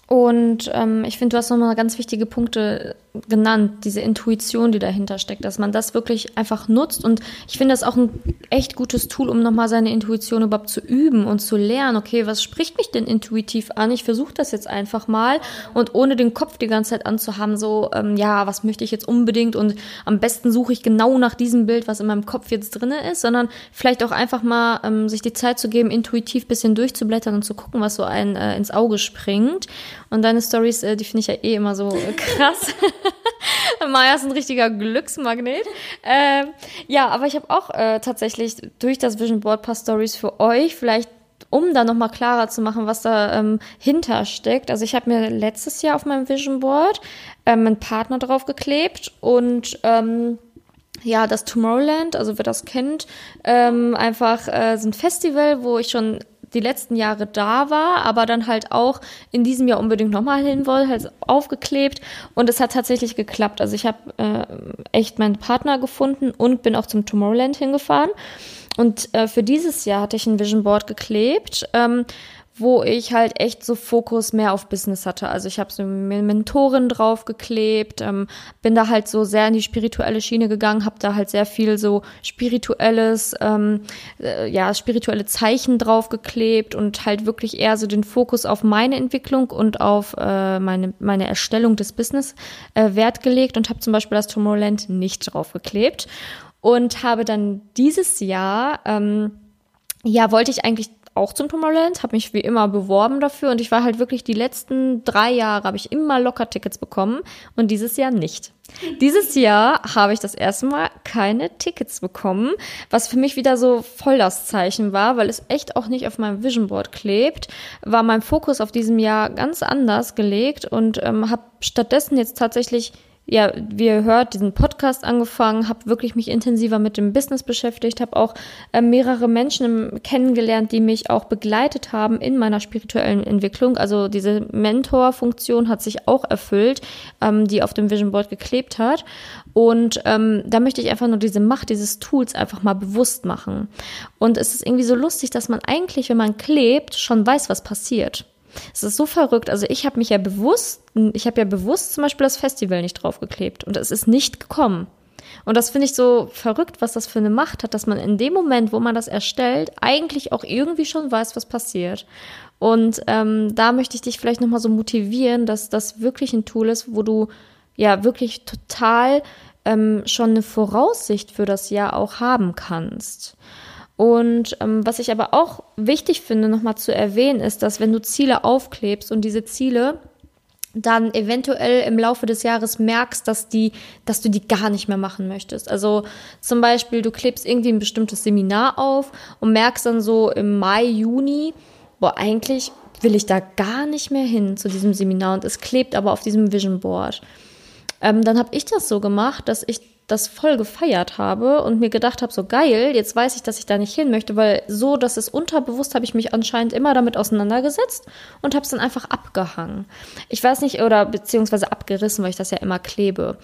S1: Und ähm, ich finde, du hast nochmal ganz wichtige Punkte genannt, diese Intuition, die dahinter steckt, dass man das wirklich einfach nutzt. Und ich finde das auch ein echt gutes Tool, um nochmal seine Intuition überhaupt zu üben und zu lernen, okay, was spricht mich denn intuitiv an? Ich versuche das jetzt einfach mal und ohne den Kopf die ganze Zeit anzuhaben, so, ähm, ja, was möchte ich jetzt unbedingt und am besten suche ich genau nach diesem Bild, was in meinem Kopf jetzt drinne ist, sondern vielleicht auch einfach mal ähm, sich die Zeit zu geben, intuitiv bisschen durchzublättern und zu gucken, was so ein äh, ins Auge springt. Und deine Stories, äh, die finde ich ja eh immer so äh, krass. Maya ist ein richtiger Glücksmagnet. Ähm, ja, aber ich habe auch äh, tatsächlich durch das Vision Board paar Stories für euch. Vielleicht um da nochmal klarer zu machen, was da ähm, hintersteckt. Also ich habe mir letztes Jahr auf meinem Vision Board ähm, einen Partner drauf geklebt und ähm, ja, das Tomorrowland, also wer das kennt, ähm, einfach äh, so ein Festival, wo ich schon die letzten Jahre da war, aber dann halt auch in diesem Jahr unbedingt nochmal hin wollte, halt aufgeklebt und es hat tatsächlich geklappt. Also ich habe äh, echt meinen Partner gefunden und bin auch zum Tomorrowland hingefahren. Und äh, für dieses Jahr hatte ich ein Vision Board geklebt. Ähm, wo ich halt echt so Fokus mehr auf Business hatte. Also ich habe so eine Mentorin draufgeklebt, ähm, bin da halt so sehr in die spirituelle Schiene gegangen, habe da halt sehr viel so spirituelles, ähm, äh, ja, spirituelle Zeichen draufgeklebt und halt wirklich eher so den Fokus auf meine Entwicklung und auf äh, meine, meine Erstellung des Business äh, Wert gelegt und habe zum Beispiel das Tomorrowland nicht draufgeklebt. und habe dann dieses Jahr, ähm, ja, wollte ich eigentlich auch zum Tomorrowland, habe mich wie immer beworben dafür und ich war halt wirklich die letzten drei Jahre habe ich immer locker Tickets bekommen und dieses Jahr nicht. Dieses Jahr habe ich das erste Mal keine Tickets bekommen, was für mich wieder so voll das Zeichen war, weil es echt auch nicht auf meinem Vision Board klebt, war mein Fokus auf diesem Jahr ganz anders gelegt und ähm, habe stattdessen jetzt tatsächlich ja, wie ihr hört, diesen Podcast angefangen, habe wirklich mich intensiver mit dem Business beschäftigt, habe auch äh, mehrere Menschen kennengelernt, die mich auch begleitet haben in meiner spirituellen Entwicklung. Also diese Mentor-Funktion hat sich auch erfüllt, ähm, die auf dem Vision Board geklebt hat. Und ähm, da möchte ich einfach nur diese Macht dieses Tools einfach mal bewusst machen. Und es ist irgendwie so lustig, dass man eigentlich, wenn man klebt, schon weiß, was passiert. Es ist so verrückt. Also ich habe mich ja bewusst, ich habe ja bewusst zum Beispiel das Festival nicht draufgeklebt und es ist nicht gekommen. Und das finde ich so verrückt, was das für eine Macht hat, dass man in dem Moment, wo man das erstellt, eigentlich auch irgendwie schon weiß, was passiert. Und ähm, da möchte ich dich vielleicht nochmal so motivieren, dass das wirklich ein Tool ist, wo du ja wirklich total ähm, schon eine Voraussicht für das Jahr auch haben kannst. Und ähm, was ich aber auch wichtig finde, nochmal zu erwähnen, ist, dass wenn du Ziele aufklebst und diese Ziele dann eventuell im Laufe des Jahres merkst, dass die, dass du die gar nicht mehr machen möchtest. Also zum Beispiel, du klebst irgendwie ein bestimmtes Seminar auf und merkst dann so im Mai, Juni, boah, eigentlich will ich da gar nicht mehr hin zu diesem Seminar und es klebt aber auf diesem Vision Board. Ähm, dann habe ich das so gemacht, dass ich das voll gefeiert habe und mir gedacht habe, so geil, jetzt weiß ich, dass ich da nicht hin möchte, weil so, dass es unterbewusst habe ich mich anscheinend immer damit auseinandergesetzt und habe es dann einfach abgehangen. Ich weiß nicht, oder beziehungsweise abgerissen, weil ich das ja immer klebe.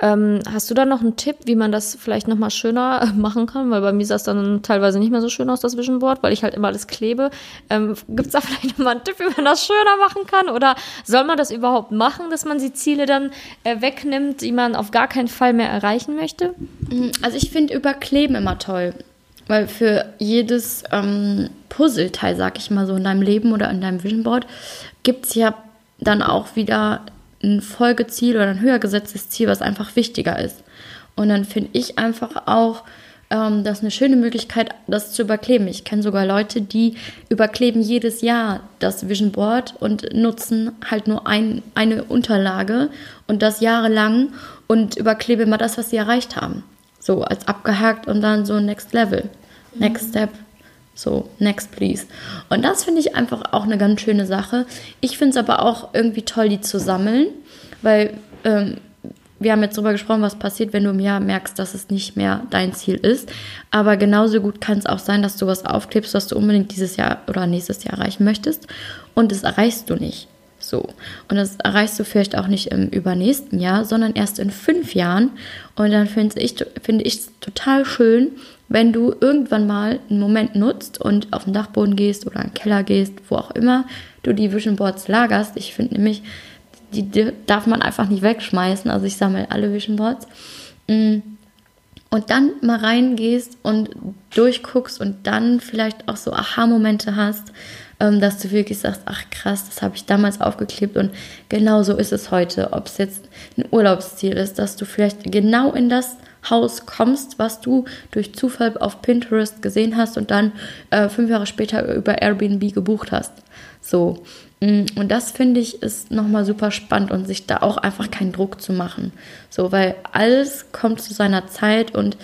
S1: Ähm, hast du da noch einen Tipp, wie man das vielleicht nochmal schöner machen kann? Weil bei mir sah es dann teilweise nicht mehr so schön aus, das Vision Board, weil ich halt immer alles klebe. Ähm, Gibt es da vielleicht nochmal einen Tipp, wie man das schöner machen kann? Oder soll man das überhaupt machen, dass man die Ziele dann äh, wegnimmt, die man auf gar keinen Fall mehr erreichen möchte?
S2: Mhm, also ich finde Überkleben immer toll. Weil für jedes ähm, Puzzleteil, sag ich mal so, in deinem Leben oder in deinem Vision Board, gibt es ja dann auch wieder ein Folgeziel oder ein höher gesetztes Ziel, was einfach wichtiger ist. Und dann finde ich einfach auch, ähm, das ist eine schöne Möglichkeit, das zu überkleben. Ich kenne sogar Leute, die überkleben jedes Jahr das Vision Board und nutzen halt nur ein, eine Unterlage und das jahrelang und überklebe immer das, was sie erreicht haben. So als abgehakt und dann so Next Level, Next mhm. Step, so Next Please. Und das finde ich einfach auch eine ganz schöne Sache. Ich finde es aber auch irgendwie toll, die zu sammeln, weil ähm, wir haben jetzt darüber gesprochen, was passiert, wenn du im Jahr merkst, dass es nicht mehr dein Ziel ist. Aber genauso gut kann es auch sein, dass du was aufklebst, was du unbedingt dieses Jahr oder nächstes Jahr erreichen möchtest und das erreichst du nicht. So. Und das erreichst du vielleicht auch nicht im übernächsten Jahr, sondern erst in fünf Jahren. Und dann finde ich es find total schön, wenn du irgendwann mal einen Moment nutzt und auf den Dachboden gehst oder in den Keller gehst, wo auch immer du die Vision Boards lagerst. Ich finde nämlich, die, darf man einfach nicht wegschmeißen. Also ich sammle alle Vision Boards. Mm. Und dann mal reingehst und durchguckst und dann vielleicht auch so Aha-Momente hast ähm, dass du wirklich sagst, ach krass, das habe ich damals aufgeklebt und genau so ist es heute. Ob es jetzt ein Urlaubsziel ist, dass du vielleicht genau in das Haus kommst, was du durch Zufall auf Pinterest gesehen hast und dann äh, fünf Jahre später über Airbnb gebucht hast. So. Mm, und das finde ich ist nochmal super spannend und sich da auch einfach keinen Druck zu machen. So, weil alles kommt zu seiner Zeit und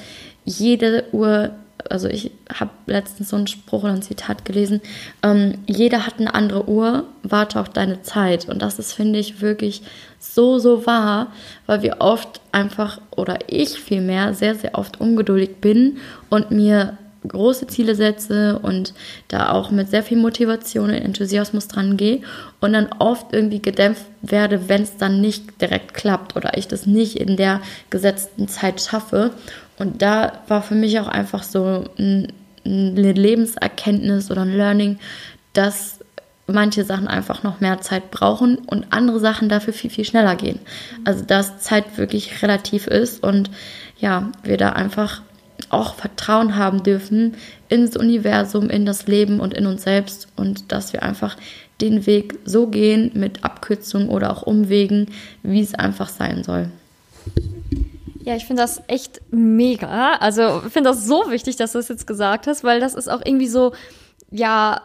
S2: jede Uhr also ich habe letztens so einen Spruch oder ein Zitat gelesen, ähm, jeder hat eine andere Uhr, warte auf deine Zeit. Und das ist, finde ich, wirklich so, so wahr, weil wir oft einfach, oder ich vielmehr, sehr, sehr oft ungeduldig bin und mir große Ziele setze und da auch mit sehr viel Motivation und Enthusiasmus dran gehe und dann oft irgendwie gedämpft werde, wenn es dann nicht direkt klappt oder ich das nicht in der gesetzten Zeit schaffe. Und da war für mich auch einfach so ein, eine Lebenserkenntnis oder ein Learning, dass manche Sachen einfach noch mehr Zeit brauchen und andere Sachen dafür viel, viel schneller gehen. Also dass Zeit wirklich relativ ist und ja, wir da einfach auch Vertrauen haben dürfen ins Universum, in das Leben und in uns selbst und dass wir einfach den Weg so gehen mit Abkürzungen oder auch Umwegen, wie es einfach sein soll.
S1: Ja, ich finde das echt mega. Also ich finde das so wichtig, dass du das jetzt gesagt hast, weil das ist auch irgendwie so, ja,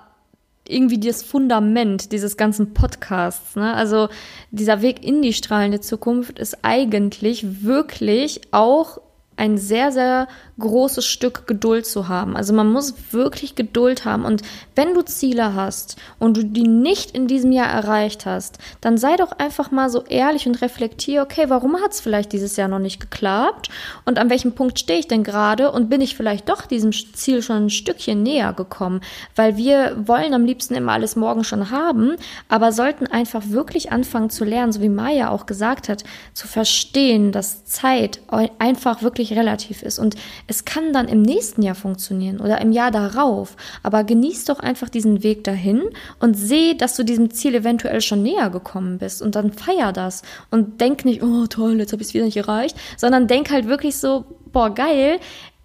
S1: irgendwie das Fundament dieses ganzen Podcasts. Ne? Also dieser Weg in die strahlende Zukunft ist eigentlich wirklich auch ein sehr, sehr großes Stück Geduld zu haben. Also man muss wirklich Geduld haben. Und wenn du Ziele hast und du die nicht in diesem Jahr erreicht hast, dann sei doch einfach mal so ehrlich und reflektier, okay, warum hat es vielleicht dieses Jahr noch nicht geklappt? Und an welchem Punkt stehe ich denn gerade? Und bin ich vielleicht doch diesem Ziel schon ein Stückchen näher gekommen? Weil wir wollen am liebsten immer alles morgen schon haben, aber sollten einfach wirklich anfangen zu lernen, so wie Maya auch gesagt hat, zu verstehen, dass Zeit einfach wirklich relativ ist. Und es kann dann im nächsten Jahr funktionieren oder im Jahr darauf. Aber genieß doch einfach diesen Weg dahin und seh, dass du diesem Ziel eventuell schon näher gekommen bist. Und dann feier das. Und denk nicht, oh toll, jetzt habe ich es wieder nicht erreicht, sondern denk halt wirklich so, boah, geil,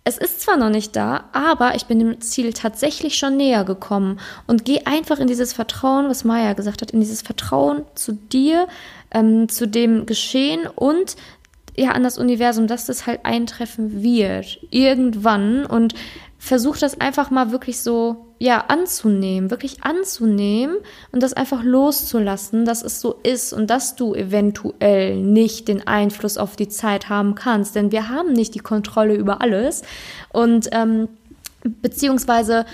S1: es ist zwar noch nicht da, aber ich bin dem Ziel tatsächlich schon näher gekommen und geh einfach in dieses Vertrauen, was Maya gesagt hat, in dieses Vertrauen zu dir, ähm, zu dem Geschehen und ja an das Universum, dass das halt eintreffen wird irgendwann. Und versuch das einfach mal wirklich so ja anzunehmen, wirklich anzunehmen und das einfach loszulassen, dass es so ist und dass du eventuell nicht den Einfluss auf die Zeit haben kannst, denn wir haben nicht die Kontrolle über alles. Und ähm, beziehungsweise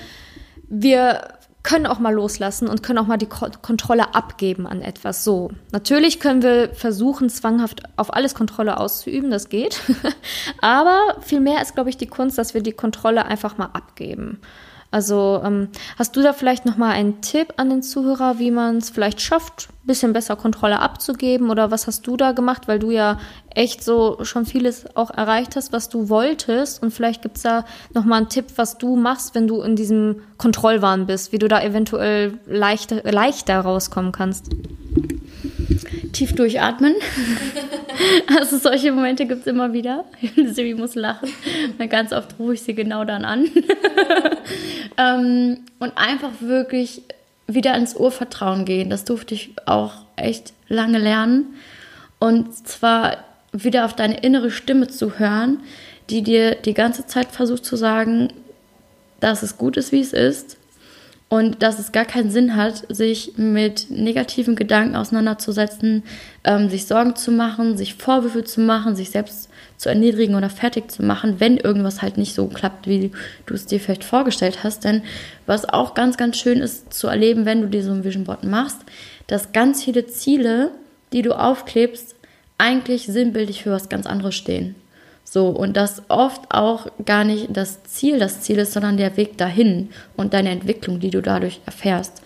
S1: wir können auch mal loslassen und können auch mal die Kontrolle abgeben an etwas. So, natürlich können wir versuchen, zwanghaft auf alles Kontrolle auszuüben, das geht. Aber vielmehr ist, glaube ich, die Kunst, dass wir die Kontrolle einfach mal abgeben. Also ähm, hast du da vielleicht noch mal einen Tipp an den Zuhörer, wie man es vielleicht schafft, ein bisschen besser Kontrolle abzugeben oder was hast du da gemacht, weil du ja echt so schon vieles auch erreicht hast, was du wolltest und vielleicht gibt es da noch mal einen Tipp, was du machst, wenn du in diesem Kontrollwahn bist, wie du da eventuell leichter, leichter rauskommen kannst.
S2: Tief durchatmen. Also solche Momente gibt es immer wieder. Siri muss lachen, ganz oft rufe ich sie genau dann an. ähm, und einfach wirklich wieder ins Urvertrauen gehen. Das durfte ich auch echt lange lernen. Und zwar wieder auf deine innere Stimme zu hören, die dir die ganze Zeit versucht zu sagen, dass es gut ist, wie es ist und dass es gar keinen Sinn hat, sich mit negativen Gedanken auseinanderzusetzen, ähm, sich Sorgen zu machen, sich Vorwürfe zu machen, sich selbst zu erniedrigen oder fertig zu machen, wenn irgendwas halt nicht so klappt, wie du es dir vielleicht vorgestellt hast. Denn was auch ganz, ganz schön ist zu erleben, wenn du dir so ein Vision Board machst, dass ganz viele Ziele, die du aufklebst, eigentlich sinnbildlich für was ganz anderes stehen. So, und das oft auch gar nicht das Ziel das Ziel ist, sondern der Weg dahin und deine Entwicklung, die du dadurch erfährst.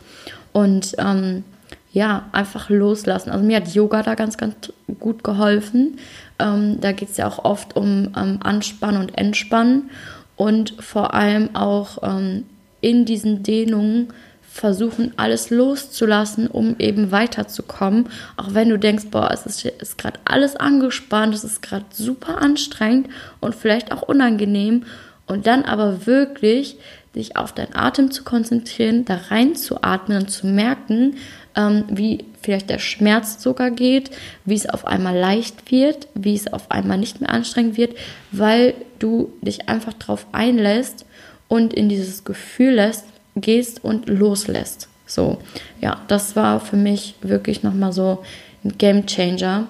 S2: Und ähm, ja, einfach loslassen. Also mir hat Yoga da ganz, ganz gut geholfen. Ähm, da geht es ja auch oft um ähm, Anspannen und Entspannen und vor allem auch ähm, in diesen Dehnungen versuchen, alles loszulassen, um eben weiterzukommen. Auch wenn du denkst, boah, es ist, ist gerade alles angespannt, es ist gerade super anstrengend und vielleicht auch unangenehm. Und dann aber wirklich dich auf deinen Atem zu konzentrieren, da rein zu atmen und zu merken, ähm, wie vielleicht der Schmerz sogar geht, wie es auf einmal leicht wird, wie es auf einmal nicht mehr anstrengend wird, weil du dich einfach darauf einlässt und in dieses Gefühl lässt, gehst und loslässt. So, ja, das war für mich wirklich nochmal so ein Game Changer.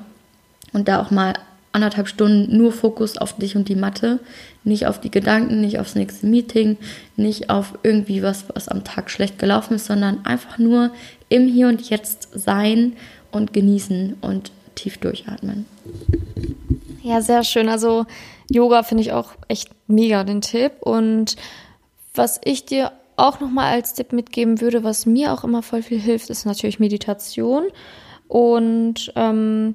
S2: Und da auch mal anderthalb Stunden nur Fokus auf dich und die Mathe, nicht auf die Gedanken, nicht aufs nächste Meeting, nicht auf irgendwie was, was am Tag schlecht gelaufen ist, sondern einfach nur im Hier und Jetzt sein und genießen und tief durchatmen.
S1: Ja, sehr schön. Also Yoga finde ich auch echt mega den Tipp. Und was ich dir auch nochmal als Tipp mitgeben würde, was mir auch immer voll viel hilft, ist natürlich Meditation und ähm,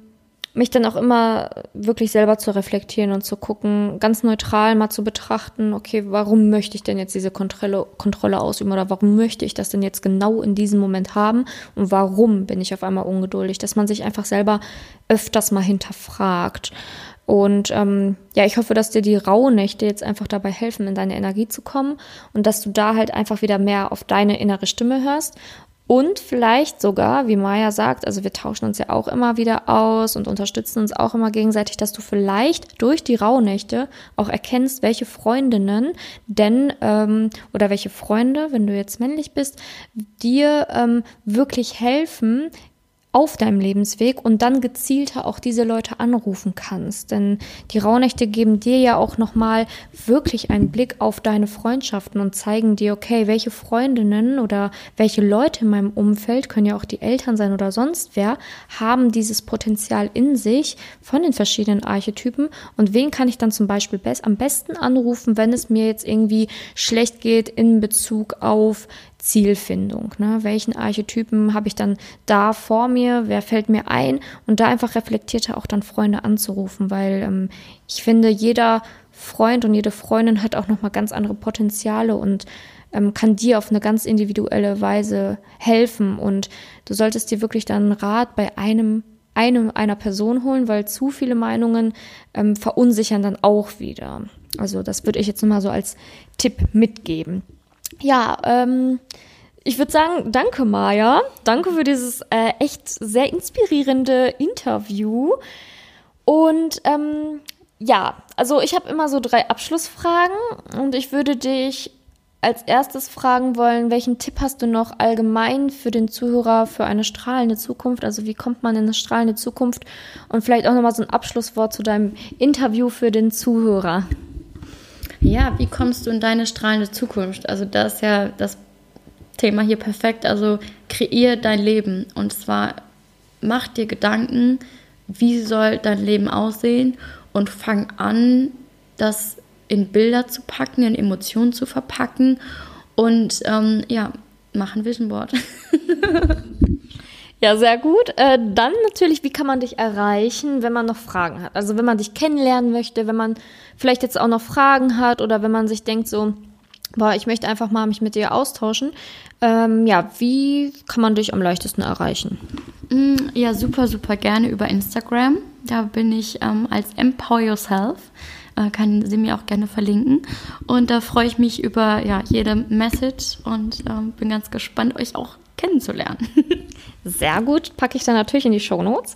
S1: mich dann auch immer wirklich selber zu reflektieren und zu gucken, ganz neutral mal zu betrachten, okay, warum möchte ich denn jetzt diese Kontrolle, Kontrolle ausüben oder warum möchte ich das denn jetzt genau in diesem Moment haben und warum bin ich auf einmal ungeduldig, dass man sich einfach selber öfters mal hinterfragt. Und ähm, ja, ich hoffe, dass dir die Rauhnächte jetzt einfach dabei helfen, in deine Energie zu kommen und dass du da halt einfach wieder mehr auf deine innere Stimme hörst. Und vielleicht sogar, wie Maya sagt, also wir tauschen uns ja auch immer wieder aus und unterstützen uns auch immer gegenseitig, dass du vielleicht durch die Rauhnächte auch erkennst, welche Freundinnen denn ähm, oder welche Freunde, wenn du jetzt männlich bist, dir ähm, wirklich helfen, auf deinem Lebensweg und dann gezielter auch diese Leute anrufen kannst. Denn die Rauhnächte geben dir ja auch nochmal wirklich einen Blick auf deine Freundschaften und zeigen dir, okay, welche Freundinnen oder welche Leute in meinem Umfeld, können ja auch die Eltern sein oder sonst wer, haben dieses Potenzial in sich von den verschiedenen Archetypen und wen kann ich dann zum Beispiel best, am besten anrufen, wenn es mir jetzt irgendwie schlecht geht in Bezug auf Zielfindung. Ne? Welchen Archetypen habe ich dann da vor mir? Wer fällt mir ein? Und da einfach reflektierter auch dann Freunde anzurufen, weil ähm, ich finde, jeder Freund und jede Freundin hat auch nochmal ganz andere Potenziale und ähm, kann dir auf eine ganz individuelle Weise helfen. Und du solltest dir wirklich dann Rat bei einem einem, einer Person holen, weil zu viele Meinungen ähm, verunsichern dann auch wieder. Also das würde ich jetzt nochmal so als Tipp mitgeben ja, ähm, ich würde sagen, danke Maja. Danke für dieses äh, echt sehr inspirierende Interview. Und ähm, ja, also ich habe immer so drei Abschlussfragen und ich würde dich als erstes fragen wollen, welchen Tipp hast du noch allgemein für den Zuhörer für eine strahlende Zukunft? Also wie kommt man in eine strahlende Zukunft? Und vielleicht auch nochmal so ein Abschlusswort zu deinem Interview für den Zuhörer.
S2: Ja, wie kommst du in deine strahlende Zukunft? Also das ist ja das Thema hier perfekt. Also kreier dein Leben und zwar mach dir Gedanken, wie soll dein Leben aussehen und fang an, das in Bilder zu packen, in Emotionen zu verpacken und ähm, ja, mach ein Vision Board.
S1: Ja, sehr gut. Äh, dann natürlich, wie kann man dich erreichen, wenn man noch Fragen hat? Also wenn man dich kennenlernen möchte, wenn man vielleicht jetzt auch noch Fragen hat oder wenn man sich denkt so, boah, ich möchte einfach mal mich mit dir austauschen. Ähm, ja, wie kann man dich am leichtesten erreichen?
S2: Mm, ja, super, super gerne über Instagram. Da bin ich ähm, als Empower Yourself. Äh, kann sie mir auch gerne verlinken. Und da freue ich mich über ja, jede Message und ähm, bin ganz gespannt, euch auch kennenzulernen.
S1: Sehr gut, packe ich dann natürlich in die Show Notes.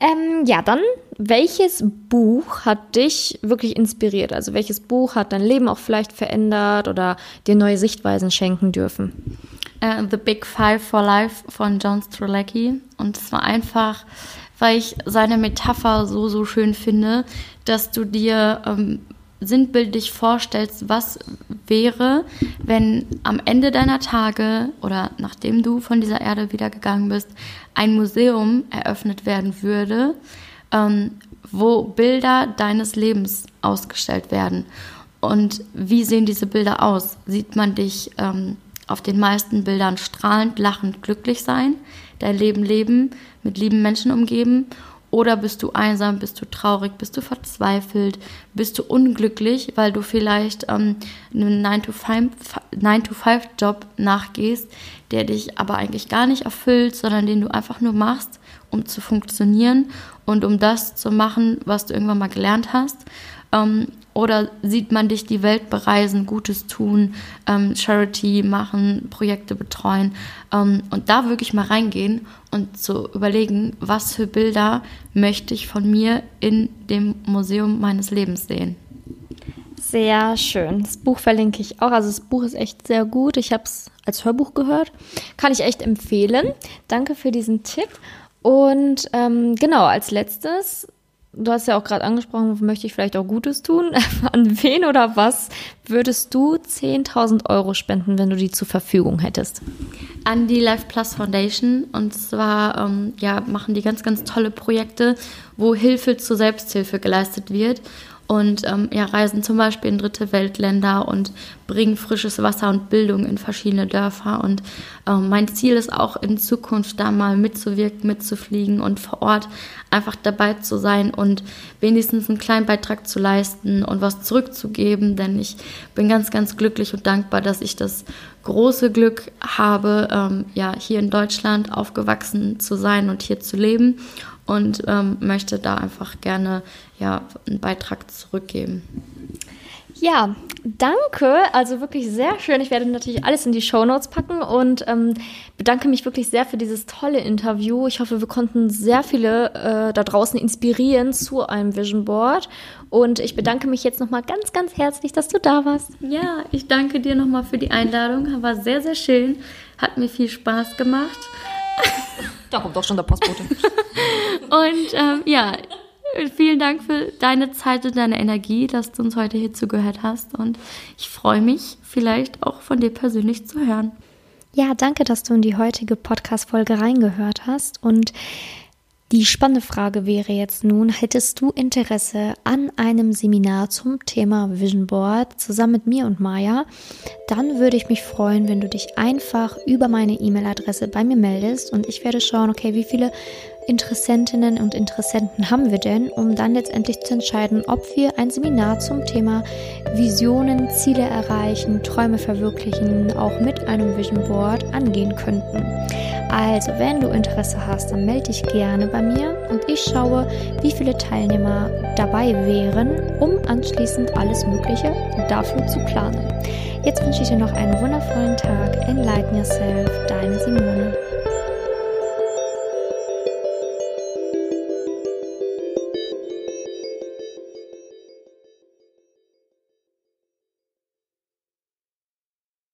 S1: Ähm, ja, dann, welches Buch hat dich wirklich inspiriert? Also welches Buch hat dein Leben auch vielleicht verändert oder dir neue Sichtweisen schenken dürfen?
S2: Uh, The Big Five for Life von John Strelacki. Und es war einfach, weil ich seine Metapher so, so schön finde, dass du dir ähm, sinnbildlich vorstellst, was wäre, wenn am Ende deiner Tage oder nachdem du von dieser Erde wieder gegangen bist, ein Museum eröffnet werden würde, ähm, wo Bilder deines Lebens ausgestellt werden. Und wie sehen diese Bilder aus? Sieht man dich ähm, auf den meisten Bildern strahlend, lachend, glücklich sein, dein Leben leben, mit lieben Menschen umgeben? Oder bist du einsam, bist du traurig, bist du verzweifelt, bist du unglücklich, weil du vielleicht ähm, einen 9-to-5-Job nachgehst, der dich aber eigentlich gar nicht erfüllt, sondern den du einfach nur machst, um zu funktionieren und um das zu machen, was du irgendwann mal gelernt hast. Ähm, oder sieht man dich die Welt bereisen, Gutes tun, ähm, Charity machen, Projekte betreuen ähm, und da wirklich mal reingehen und zu überlegen, was für Bilder möchte ich von mir in dem Museum meines Lebens sehen.
S1: Sehr schön. Das Buch verlinke ich auch. Also das Buch ist echt sehr gut. Ich habe es als Hörbuch gehört. Kann ich echt empfehlen. Danke für diesen Tipp. Und ähm, genau, als letztes du hast ja auch gerade angesprochen, möchte ich vielleicht auch Gutes tun. An wen oder was würdest du 10.000 Euro spenden, wenn du die zur Verfügung hättest?
S2: An die Life Plus Foundation. Und zwar ähm, ja, machen die ganz, ganz tolle Projekte, wo Hilfe zur Selbsthilfe geleistet wird und ähm, ja, reisen zum Beispiel in dritte Weltländer und bringen frisches Wasser und Bildung in verschiedene Dörfer. Und ähm, mein Ziel ist auch in Zukunft da mal mitzuwirken, mitzufliegen und vor Ort einfach dabei zu sein und wenigstens einen kleinen Beitrag zu leisten und was zurückzugeben. Denn ich bin ganz, ganz glücklich und dankbar, dass ich das große Glück habe, ähm, ja, hier in Deutschland aufgewachsen zu sein und hier zu leben und ähm, möchte da einfach gerne ja, einen Beitrag zurückgeben.
S1: Ja, danke. Also wirklich sehr schön. Ich werde natürlich alles in die Show Notes packen und ähm, bedanke mich wirklich sehr für dieses tolle Interview. Ich hoffe, wir konnten sehr viele äh, da draußen inspirieren zu einem Vision Board. Und ich bedanke mich jetzt nochmal ganz, ganz herzlich, dass du da warst.
S2: Ja, ich danke dir nochmal für die Einladung. War sehr, sehr schön. Hat mir viel Spaß gemacht.
S1: Da kommt doch schon der Postbote.
S2: und ähm, ja, Vielen Dank für deine Zeit und deine Energie, dass du uns heute hier zugehört hast. Und ich freue mich, vielleicht auch von dir persönlich zu hören.
S1: Ja, danke, dass du in die heutige Podcast-Folge reingehört hast. Und die spannende Frage wäre jetzt nun, hättest du Interesse an einem Seminar zum Thema Vision Board zusammen mit mir und Maya? Dann würde ich mich freuen, wenn du dich einfach über meine E-Mail-Adresse bei mir meldest und ich werde schauen, okay, wie viele Interessentinnen und Interessenten haben wir denn, um dann letztendlich zu entscheiden, ob wir ein Seminar zum Thema Visionen, Ziele erreichen, Träume verwirklichen, auch mit einem Vision Board angehen könnten. Also, wenn du Interesse hast, dann melde dich gerne bei mir und ich schaue, wie viele Teilnehmer dabei wären, um anschließend alles Mögliche dafür zu planen. Jetzt wünsche ich dir noch einen wundervollen Tag. Enlighten Yourself, deine Simone.